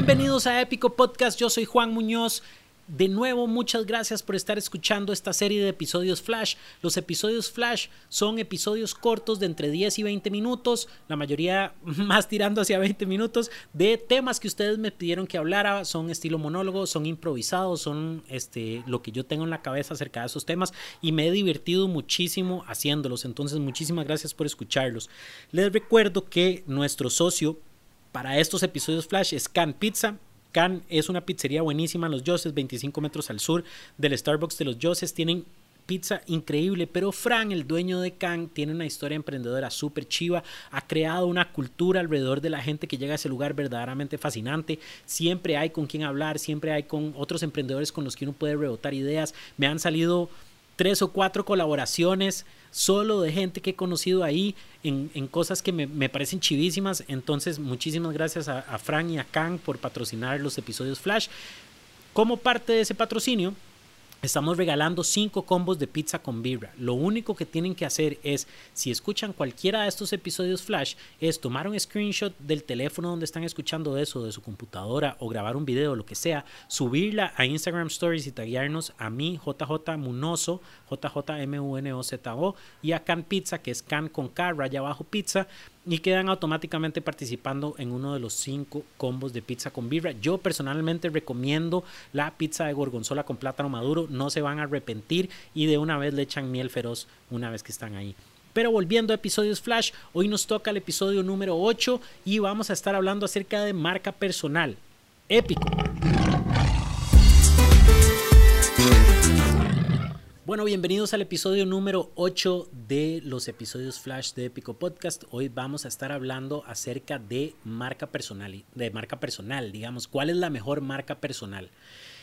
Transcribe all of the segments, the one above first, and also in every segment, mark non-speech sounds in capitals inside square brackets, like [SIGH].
Bienvenidos a Épico Podcast, yo soy Juan Muñoz. De nuevo, muchas gracias por estar escuchando esta serie de episodios Flash. Los episodios Flash son episodios cortos de entre 10 y 20 minutos, la mayoría [LAUGHS] más tirando hacia 20 minutos, de temas que ustedes me pidieron que hablara. Son estilo monólogo, son improvisados, son este, lo que yo tengo en la cabeza acerca de esos temas y me he divertido muchísimo haciéndolos. Entonces, muchísimas gracias por escucharlos. Les recuerdo que nuestro socio para estos episodios Flash es Can Pizza. Can es una pizzería buenísima en los Joses, 25 metros al sur del Starbucks de los Joses. Tienen pizza increíble, pero Fran, el dueño de Can, tiene una historia emprendedora súper chiva, ha creado una cultura alrededor de la gente que llega a ese lugar verdaderamente fascinante, siempre hay con quien hablar, siempre hay con otros emprendedores con los que uno puede rebotar ideas, me han salido tres o cuatro colaboraciones solo de gente que he conocido ahí en, cosas que me, parecen chivísimas. Entonces, muchísimas gracias a, a Fran y a Kang por patrocinar los episodios Flash. Como parte de ese patrocinio, Estamos regalando cinco combos de pizza con birra. Lo único que tienen que hacer es, si escuchan cualquiera de estos episodios flash, es tomar un screenshot del teléfono donde están escuchando eso, de su computadora, o grabar un video, lo que sea, subirla a Instagram Stories y taguearnos a mí, JJ Munoso, JJMUNOZO, y a Can Pizza, que es Can con K, raya abajo pizza, y quedan automáticamente participando en uno de los cinco combos de pizza con birra. Yo personalmente recomiendo la pizza de gorgonzola con plátano maduro, no se van a arrepentir y de una vez le echan miel feroz una vez que están ahí. Pero volviendo a episodios Flash, hoy nos toca el episodio número 8 y vamos a estar hablando acerca de marca personal. Épico. Bueno, bienvenidos al episodio número 8 de los episodios Flash de Épico Podcast. Hoy vamos a estar hablando acerca de marca personal, de marca personal, digamos, ¿cuál es la mejor marca personal?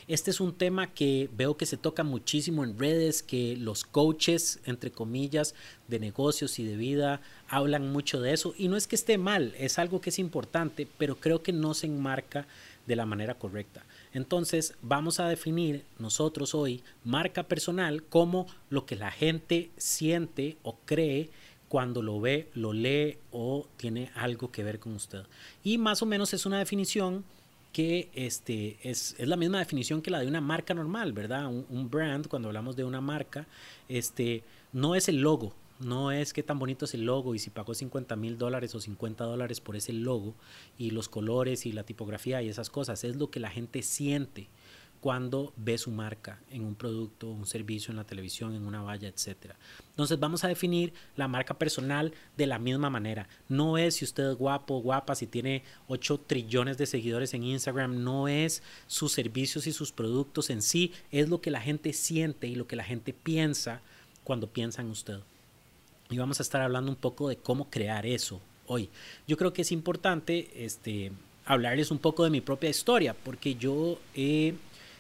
Este es un tema que veo que se toca muchísimo en redes, que los coaches, entre comillas, de negocios y de vida hablan mucho de eso. Y no es que esté mal, es algo que es importante, pero creo que no se enmarca de la manera correcta. Entonces vamos a definir nosotros hoy marca personal como lo que la gente siente o cree cuando lo ve, lo lee o tiene algo que ver con usted. Y más o menos es una definición que este, es, es, la misma definición que la de una marca normal, ¿verdad? Un, un, brand, cuando hablamos de una marca, este, no es el logo, no es que tan bonito es el logo y si pagó 50 mil dólares o 50 dólares por ese logo y los colores y la tipografía y esas cosas, es lo que la gente siente cuando ve su marca en un producto, un servicio, en la televisión, en una valla, etc. Entonces vamos a definir la marca personal de la misma manera. No es si usted es guapo guapa, si tiene 8 trillones de seguidores en Instagram, no es sus servicios y sus productos en sí, es lo que la gente siente y lo que la gente piensa cuando piensa en usted y vamos a estar hablando un poco de cómo crear eso hoy. Yo creo que es importante este, hablarles un poco de mi propia historia, porque yo he,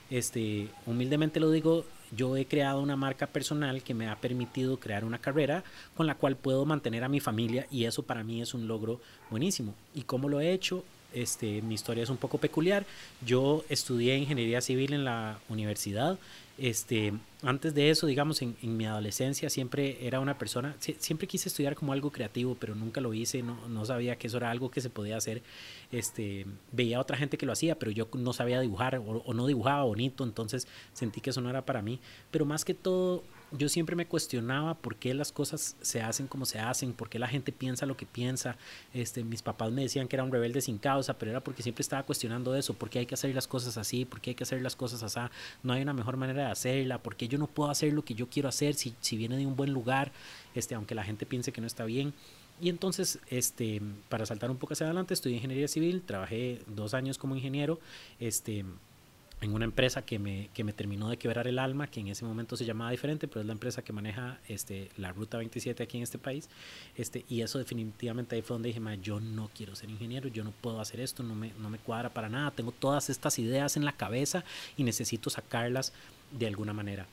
este, humildemente lo digo, yo he creado una marca personal que me ha permitido crear una carrera con la cual puedo mantener a mi familia y eso para mí es un logro buenísimo. ¿Y cómo lo he hecho? Este, mi historia es un poco peculiar. Yo estudié ingeniería civil en la universidad. Este, antes de eso, digamos, en, mi adolescencia siempre era una persona, siempre quise estudiar como algo creativo, pero nunca lo hice, no, no, sabía que eso era algo que se podía hacer. Este, veía a otra gente que lo hacía, pero yo no sabía dibujar o no dibujaba bonito, entonces sentí que eso no era para mí. Pero más que todo, yo siempre me cuestionaba por qué las cosas se hacen como se hacen, por qué la gente piensa lo que piensa. Este, mis papás me decían que era un rebelde sin causa, pero era porque siempre estaba cuestionando eso, por qué hay que hacer las cosas así, por qué hay que hacer las cosas así, no hay una mejor manera de hacerla, por qué yo no puedo hacer lo que yo quiero hacer si, si viene de un buen lugar, este, aunque la gente piense que no está bien. Y entonces, este, para saltar un poco hacia adelante, estudié ingeniería civil, trabajé dos años como ingeniero, este, en una empresa que me, que me terminó de quebrar el alma, que en ese momento se llamaba diferente, pero es la empresa que maneja este, la Ruta 27 aquí en este país. Este, y eso definitivamente ahí fue donde dije, yo no quiero ser ingeniero, yo no puedo hacer esto, no me, no me cuadra para nada, tengo todas estas ideas en la cabeza y necesito sacarlas de alguna manera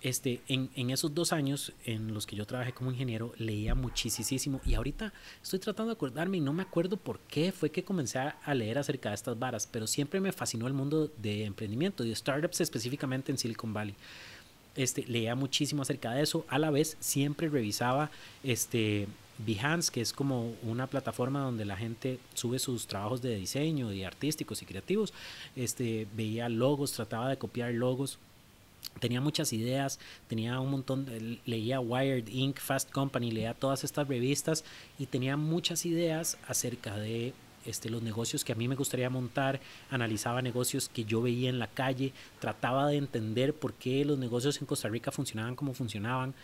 este, en, esos dos años en los que yo trabajé como ingeniero, leía muchísimo y ahorita estoy tratando de acordarme y no me acuerdo por qué fue que comencé a leer acerca de estas varas, pero siempre me fascinó el mundo de emprendimiento de startups específicamente en Silicon Valley. Este, leía muchísimo acerca de eso, a la vez siempre revisaba este, Behance, que es como una plataforma donde la gente sube sus trabajos de diseño y artísticos y creativos. Este, veía logos, trataba de copiar logos tenía muchas ideas, tenía un montón, leía Wired, Inc., Fast Company, leía todas estas revistas y tenía muchas ideas acerca de este, los negocios que a mí me gustaría montar, analizaba negocios que yo veía en la calle, trataba de entender por qué los negocios en Costa Rica funcionaban como funcionaban.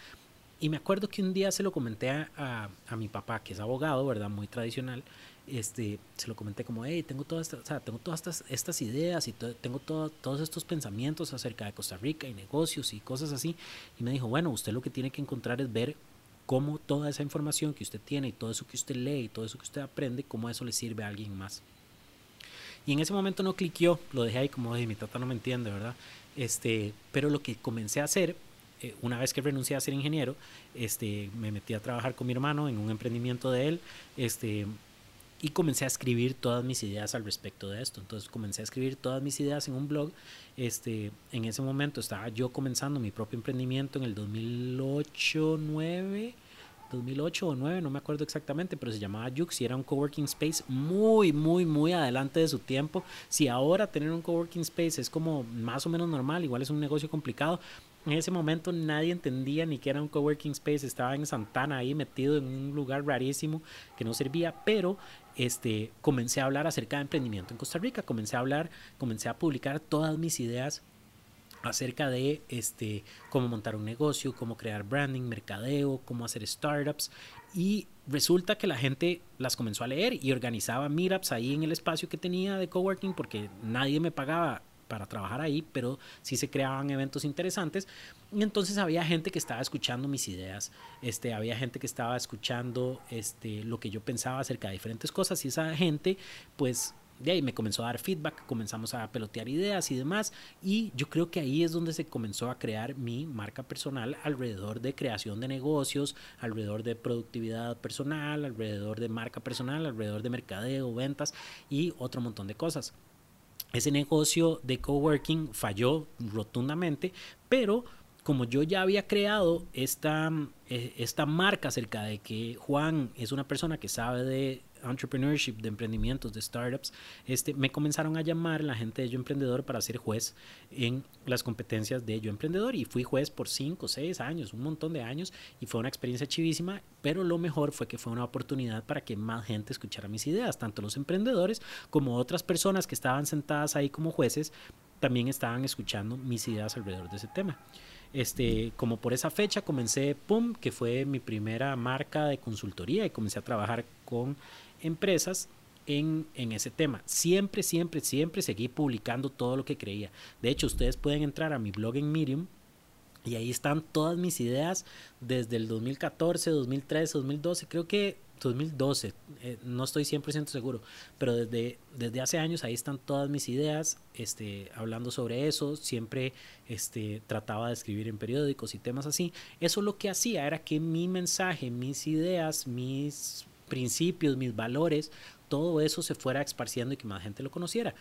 Y me acuerdo que un día se lo comenté a, a mi papá, que es abogado, ¿verdad? Muy tradicional, este, se lo comenté como, hey, tengo todas o tengo todas estas ideas y tengo todos estos pensamientos acerca de Costa Rica y negocios y cosas así. Y me dijo, bueno, usted lo que tiene que encontrar es ver cómo toda esa información que usted tiene y todo eso que usted lee y todo eso que usted aprende, cómo eso le sirve a alguien más. Y en ese momento no cliqueó, lo dejé ahí como, de mi tata no me entiende, ¿verdad? Este, pero lo que comencé a hacer, eh, una vez que renuncié a ser ingeniero, este, me metí a trabajar con mi hermano en un emprendimiento de él, este, y comencé a escribir todas mis ideas al respecto de esto. Entonces comencé a escribir todas mis ideas en un blog. Este, en ese momento estaba yo comenzando mi propio emprendimiento en el 2008, 9, 2008 o 9, no me acuerdo exactamente, pero se llamaba Jux y era un coworking space muy, muy, muy adelante de su tiempo. Si ahora tener un coworking space es como más o menos normal, igual es un negocio complicado, en ese momento nadie entendía ni que era un coworking space, estaba en Santana ahí metido en un lugar rarísimo que no servía, pero este, comencé a hablar acerca de emprendimiento en Costa Rica, comencé a hablar, comencé a publicar todas mis ideas acerca de este, cómo montar un negocio, cómo crear branding, mercadeo, cómo hacer startups. Y resulta que la gente las comenzó a leer y organizaba meetups ahí en el espacio que tenía de coworking porque nadie me pagaba para trabajar ahí, pero sí se creaban eventos interesantes. Y entonces había gente que estaba escuchando mis ideas, este, había gente que estaba escuchando este, lo que yo pensaba acerca de diferentes cosas y esa gente pues de ahí me comenzó a dar feedback, comenzamos a pelotear ideas y demás, y yo creo que ahí es donde se comenzó a crear mi marca personal alrededor de creación de negocios, alrededor de productividad personal, alrededor de marca personal, alrededor de mercadeo, ventas y otro montón de cosas ese negocio de coworking falló rotundamente, pero como yo ya había creado esta, eh, esta marca acerca de que Juan es una persona que sabe de entrepreneurship, de emprendimientos, de startups, este, me comenzaron a llamar la gente de Yo Emprendedor para ser juez en las competencias de Yo Emprendedor. Y fui juez por 5, 6 años, un montón de años y fue una experiencia chivísima, pero lo mejor fue que fue una oportunidad para que más gente escuchara mis ideas, tanto los emprendedores como otras personas que estaban sentadas ahí como jueces, también estaban escuchando mis ideas alrededor de ese tema. Este, como por esa fecha comencé PUM, que fue mi primera marca de consultoría y comencé a trabajar con empresas en, en, ese tema. Siempre, siempre, siempre seguí publicando todo lo que creía. De hecho, ustedes pueden entrar a mi blog en Medium y ahí están todas mis ideas desde el 2014, 2013, 2012. Creo que 2012, eh, no estoy 100% seguro, pero desde, desde hace años ahí están todas mis ideas, este, hablando sobre eso, siempre este, trataba de escribir en periódicos y temas así. Eso lo que hacía era que mi mensaje, mis ideas, mis principios, mis valores, todo eso se fuera esparciendo y que más gente lo conociera.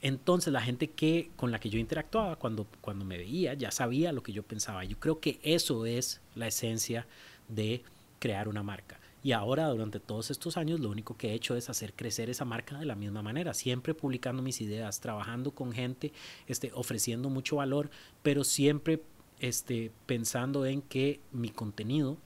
Entonces la gente que con la que yo interactuaba cuando, cuando me veía ya sabía lo que yo pensaba. Yo creo que eso es la esencia de crear una marca. Y ahora, durante todos estos años, lo único que he hecho es hacer crecer esa marca de la misma manera, siempre publicando mis ideas, trabajando con gente, este, ofreciendo mucho valor, pero siempre este, pensando en que mi contenido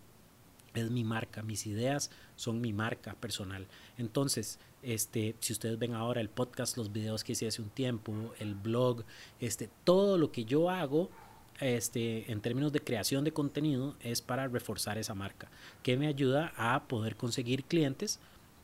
es mi marca, mis ideas son mi marca personal. Entonces, este, si ustedes ven ahora el podcast, los videos que hice hace un tiempo, el blog, este, todo lo que yo hago este, en términos de creación de contenido es para reforzar esa marca, que me ayuda a poder conseguir clientes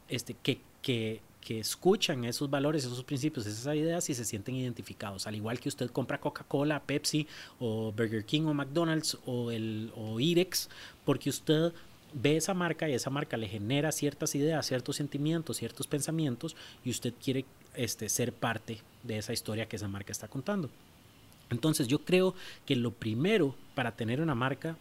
este, que, que, que escuchan esos valores, esos principios, esas ideas y se sienten identificados. Al igual que usted compra Coca-Cola, Pepsi o Burger King o McDonald's o, el, o Irex, porque usted ve esa marca y esa marca le genera ciertas ideas, ciertos sentimientos, ciertos pensamientos y usted quiere este, ser parte de esa historia que esa marca está contando. Entonces yo creo que lo primero para tener una marca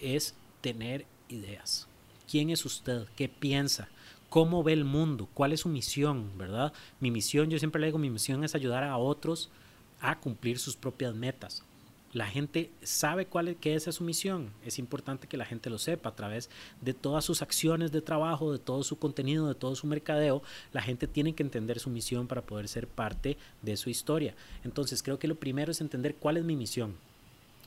es tener ideas. ¿Quién es usted? ¿Qué piensa? ¿Cómo ve el mundo? ¿Cuál es su misión? ¿Verdad? Mi misión, yo siempre le digo, mi misión es ayudar a otros a cumplir sus propias metas. La gente sabe cuál es, qué es su misión. Es importante que la gente lo sepa a través de todas sus acciones de trabajo, de todo su contenido, de todo su mercadeo. La gente tiene que entender su misión para poder ser parte de su historia. Entonces creo que lo primero es entender cuál es mi misión.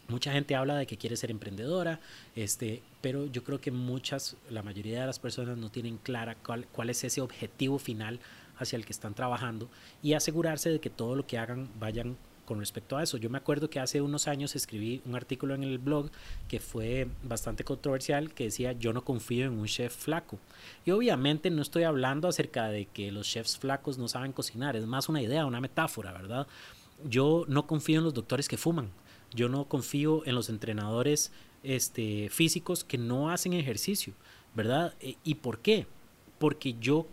Mucha gente habla de que quiere ser emprendedora, este, pero yo creo que muchas, la mayoría de las personas no tienen clara cuál, cuál es ese objetivo final hacia el que están trabajando y asegurarse de que todo lo que hagan vayan con respecto a eso. Yo me acuerdo que hace unos años escribí un artículo en el blog que fue bastante controversial que decía yo no confío en un chef flaco. Y obviamente no estoy hablando acerca de que los chefs flacos no saben cocinar, es más una idea, una metáfora, ¿verdad? Yo no confío en los doctores que fuman. Yo no confío en los entrenadores este, físicos que no hacen ejercicio, ¿verdad? E, ¿Y por qué? Porque yo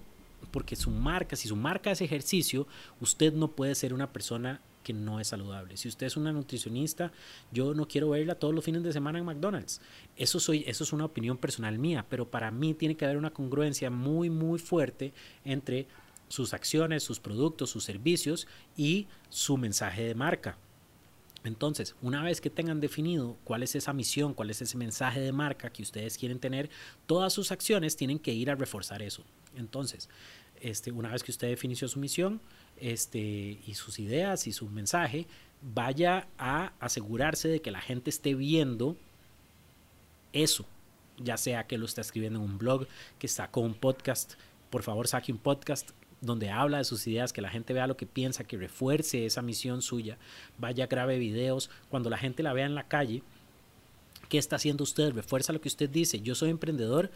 porque su marca, si su marca es ejercicio, usted no puede ser una persona no es saludable. Si usted es una nutricionista, yo no quiero verla todos los fines de semana en McDonald's. Eso, soy, eso es una opinión personal mía, pero para mí tiene que haber una congruencia muy, muy fuerte entre sus acciones, sus productos, sus servicios y su mensaje de marca. Entonces, una vez que tengan definido cuál es esa misión, cuál es ese mensaje de marca que ustedes quieren tener, todas sus acciones tienen que ir a reforzar eso. Entonces, este, una vez que usted definió su misión este, y sus ideas y su mensaje, vaya a asegurarse de que la gente esté viendo eso, ya sea que lo está escribiendo en un blog, que sacó un podcast, por favor saque un podcast donde habla de sus ideas, que la gente vea lo que piensa, que refuerce esa misión suya, vaya, grabe videos, cuando la gente la vea en la calle, ¿qué está haciendo usted? Refuerza lo que usted dice, yo soy emprendedor,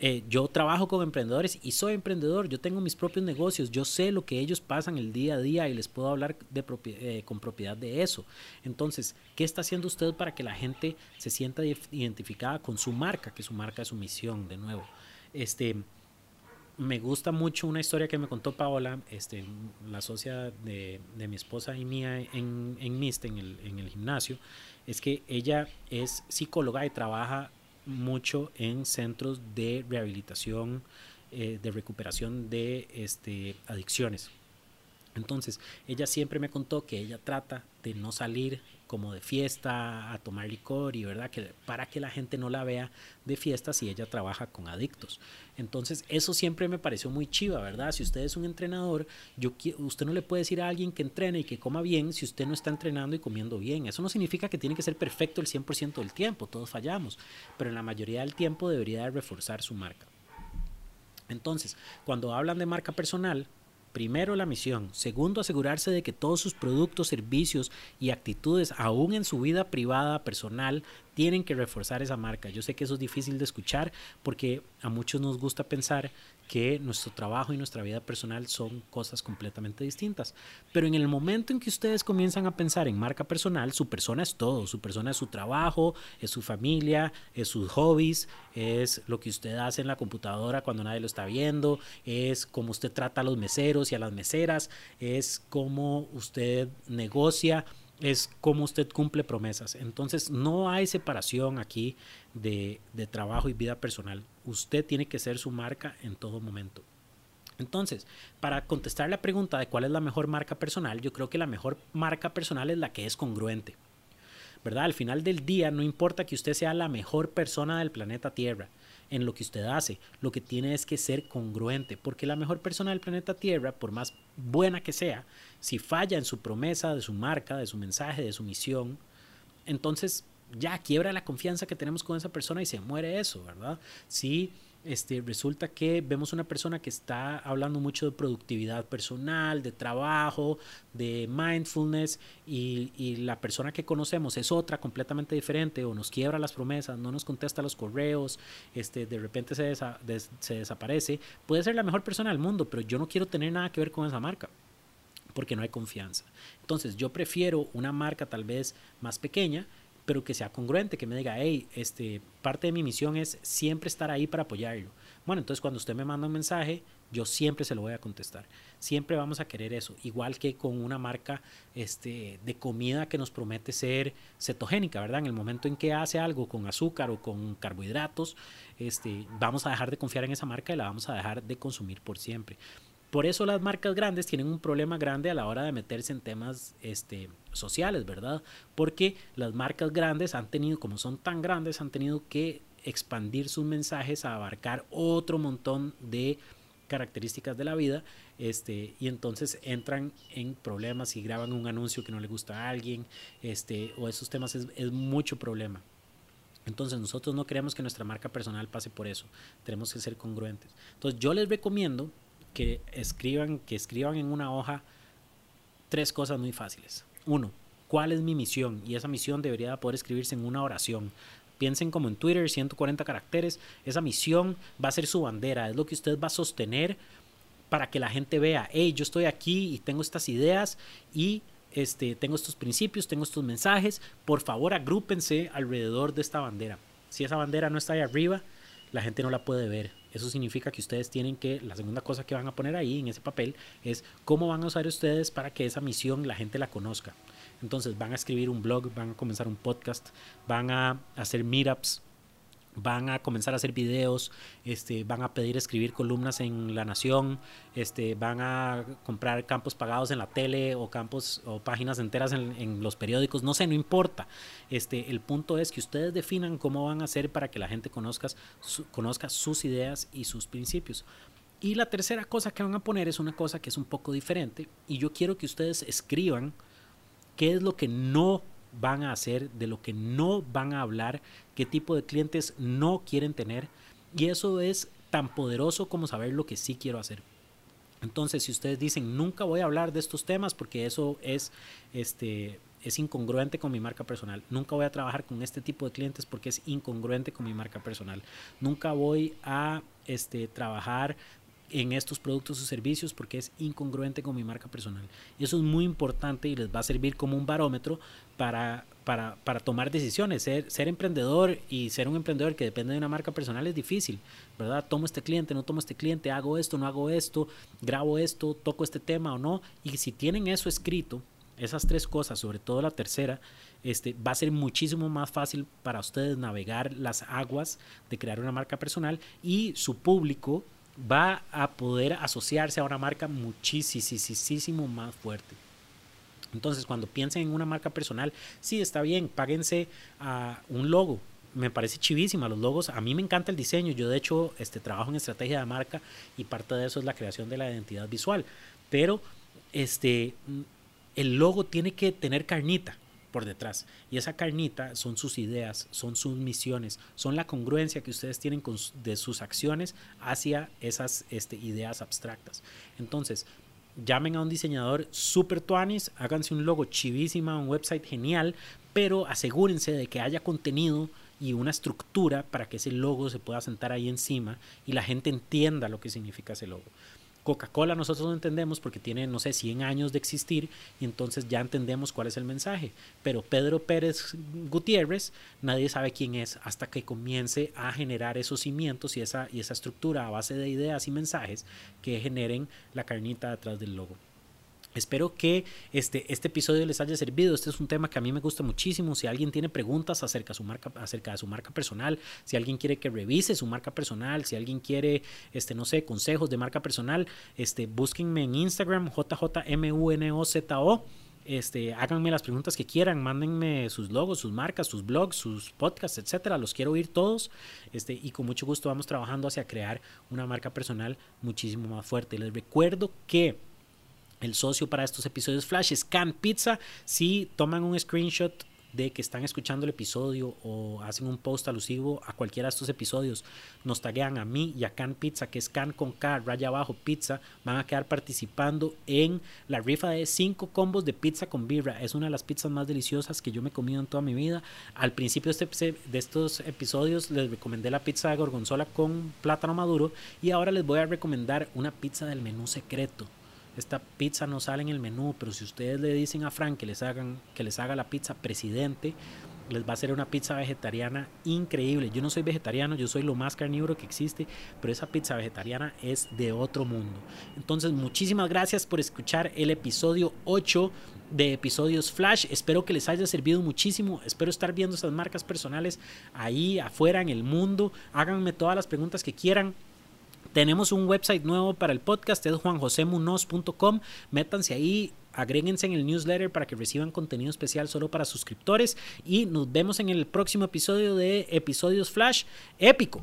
eh, yo trabajo con emprendedores y soy emprendedor, yo tengo mis propios negocios, yo sé lo que ellos pasan el día a día y les puedo hablar de eh, con propiedad de eso. Entonces, ¿qué está haciendo usted para que la gente se sienta identificada con su marca, que su marca es su misión, de nuevo? Este, me gusta mucho una historia que me contó Paola, este, la socia de, mi esposa y mía en, en MIST, en el, en el gimnasio, es que ella es psicóloga y trabaja mucho en centros de rehabilitación, eh, de recuperación de este, adicciones. Entonces, ella siempre me contó que ella trata de no salir como de fiesta a tomar licor y verdad que para que la gente no la vea de fiesta si ella trabaja con adictos. Entonces, eso siempre me pareció muy chiva, ¿verdad? Si usted es un entrenador, yo usted no le puede decir a alguien que entrene y que coma bien si usted no está entrenando y comiendo bien. Eso no significa que tiene que ser perfecto el 100% del tiempo, todos fallamos, pero en la mayoría del tiempo debería de reforzar su marca. Entonces, cuando hablan de marca personal, Primero, la misión. Segundo, asegurarse de que todos sus productos, servicios y actitudes, aún en su vida privada, personal, tienen que reforzar esa marca. Yo sé que eso es difícil de escuchar porque a muchos nos gusta pensar que nuestro trabajo y nuestra vida personal son cosas completamente distintas. Pero en el momento en que ustedes comienzan a pensar en marca personal, su persona es todo. Su persona es su trabajo, es su familia, es sus hobbies, es lo que usted hace en la computadora cuando nadie lo está viendo, es cómo usted trata a los meseros y a las meseras, es cómo usted negocia es cómo usted cumple promesas. Entonces, no hay separación aquí de, de, trabajo y vida personal. Usted tiene que ser su marca en todo momento. Entonces, para contestar la pregunta de cuál es la mejor marca personal, yo creo que la mejor marca personal es la que es congruente. ¿Verdad? Al final del día, no importa que usted sea la mejor persona del planeta Tierra en lo que usted hace, lo que tiene es que ser congruente, porque la mejor persona del planeta Tierra, por más buena que sea, si falla en su promesa, de su marca, de su mensaje, de su misión, entonces ya quiebra la confianza que tenemos con esa persona y se muere eso, ¿verdad? Si este, resulta que vemos una persona que está hablando mucho de productividad personal, de trabajo, de mindfulness, y, y, la persona que conocemos es otra completamente diferente, o nos quiebra las promesas, no nos contesta los correos, este, de repente se, se desaparece, puede ser la mejor persona del mundo, pero yo no quiero tener nada que ver con esa marca porque no hay confianza. Entonces yo prefiero una marca tal vez más pequeña, pero que sea congruente, que me diga, hey, este, parte de mi misión es siempre estar ahí para apoyarlo. Bueno, entonces cuando usted me manda un mensaje, yo siempre se lo voy a contestar. Siempre vamos a querer eso, igual que con una marca este, de comida que nos promete ser cetogénica, ¿verdad? En el momento en que hace algo con azúcar o con carbohidratos, este, vamos a dejar de confiar en esa marca y la vamos a dejar de consumir por siempre. Por eso las marcas grandes tienen un problema grande a la hora de meterse en temas este, sociales, ¿verdad? Porque las marcas grandes han tenido, como son tan grandes, han tenido que expandir sus mensajes a abarcar otro montón de características de la vida este, y entonces entran en problemas y graban un anuncio que no le gusta a alguien este, o esos temas es, es mucho problema. Entonces nosotros no queremos que nuestra marca personal pase por eso, tenemos que ser congruentes. Entonces yo les recomiendo que escriban, que escriban en una hoja tres cosas muy fáciles. Uno, ¿cuál es mi misión? Y esa misión debería poder escribirse en una oración. Piensen como en Twitter, 140 caracteres. Esa misión va a ser su bandera, es lo que usted va a sostener para que la gente vea, hey, yo estoy aquí y tengo estas ideas y este, tengo estos principios, tengo estos mensajes. Por favor, agrúpense alrededor de esta bandera. Si esa bandera no está ahí arriba, la gente no la puede ver. Eso significa que ustedes tienen que, la segunda cosa que van a poner ahí en ese papel es cómo van a usar ustedes para que esa misión la gente la conozca. Entonces van a escribir un blog, van a comenzar un podcast, van a hacer meetups, van a comenzar a hacer videos, este, van a pedir escribir columnas en La Nación, este, van a comprar campos pagados en la tele o campos o páginas enteras en, los periódicos, no sé, no importa. Este, el punto es que ustedes definan cómo van a hacer para que la gente conozca, conozca sus ideas y sus principios. Y la tercera cosa que van a poner es una cosa que es un poco diferente y yo quiero que ustedes escriban qué es lo que no van a hacer, de lo que no van a hablar, qué tipo de clientes no quieren tener. Y eso es tan poderoso como saber lo que sí quiero hacer. Entonces, si ustedes dicen, nunca voy a hablar de estos temas porque eso es, este, es incongruente con mi marca personal. Nunca voy a trabajar con este tipo de clientes porque es incongruente con mi marca personal. Nunca voy a este, trabajar en estos productos o servicios porque es incongruente con mi marca personal. Eso es muy importante y les va a servir como un barómetro para, para, para tomar decisiones. Ser, ser, emprendedor y ser un emprendedor que depende de una marca personal es difícil, ¿verdad? Tomo este cliente, no tomo este cliente, hago esto, no hago esto, grabo esto, toco este tema o no. Y si tienen eso escrito, esas tres cosas, sobre todo la tercera, este, va a ser muchísimo más fácil para ustedes navegar las aguas de crear una marca personal y su público va a poder asociarse a una marca muchísimo más fuerte. Entonces, cuando piensen en una marca personal, sí, está bien, páguense a un logo. Me parece chivísima los logos. A mí me encanta el diseño. Yo, de hecho, este, trabajo en estrategia de marca y parte de eso es la creación de la identidad visual. Pero este, el logo tiene que tener carnita por detrás. Y esa carnita son sus ideas, son sus misiones, son la congruencia que ustedes tienen con, de sus acciones hacia esas este, ideas abstractas. Entonces, llamen a un diseñador super tuanis, háganse un logo chivísima, un website genial, pero asegúrense de que haya contenido y una estructura para que ese logo se pueda sentar ahí encima y la gente entienda lo que significa ese logo. Coca-Cola nosotros lo entendemos porque tiene, no sé, 100 años de existir y entonces ya entendemos cuál es el mensaje. Pero Pedro Pérez Gutiérrez, nadie sabe quién es hasta que comience a generar esos cimientos y esa, y esa estructura a base de ideas y mensajes que generen la carnita detrás del logo. Espero que este, este episodio les haya servido. Este es un tema que a mí me gusta muchísimo. Si alguien tiene preguntas acerca de su marca, acerca de su marca personal, si alguien quiere que revise su marca personal, si alguien quiere, este, no sé, consejos de marca personal, este, búsquenme en Instagram, JJMUNOZO. Este, háganme las preguntas que quieran, mándenme sus logos, sus marcas, sus blogs, sus podcasts, etcétera. Los quiero oír todos. Este, y con mucho gusto vamos trabajando hacia crear una marca personal muchísimo más fuerte. Les recuerdo que el socio para estos episodios Flash es Can Pizza. Si toman un screenshot de que están escuchando el episodio o hacen un post alusivo a cualquiera de estos episodios, nos taguean a mí y a Can Pizza, que es Can con K, raya abajo, pizza, van a quedar participando en la rifa de 5 combos de pizza con birra. Es una de las pizzas más deliciosas que yo me he comido en toda mi vida. Al principio de, este, de estos episodios les recomendé la pizza de gorgonzola con plátano maduro y ahora les voy a recomendar una pizza del menú secreto esta pizza no sale en el menú, pero si ustedes le dicen a Frank que les, hagan, que les haga la pizza presidente, les va a hacer una pizza vegetariana increíble. Yo no soy vegetariano, yo soy lo más carnívoro que existe, pero esa pizza vegetariana es de otro mundo. Entonces, muchísimas gracias por escuchar el episodio 8 de episodios Flash. Espero que les haya servido muchísimo. Espero estar viendo esas marcas personales ahí afuera en el mundo. Háganme todas las preguntas que quieran Tenemos un website nuevo para el podcast, es juanjosemunoz.com. Métanse ahí, agréguense en el newsletter para que reciban contenido especial solo para suscriptores y nos vemos en el próximo episodio de Episodios Flash Épico.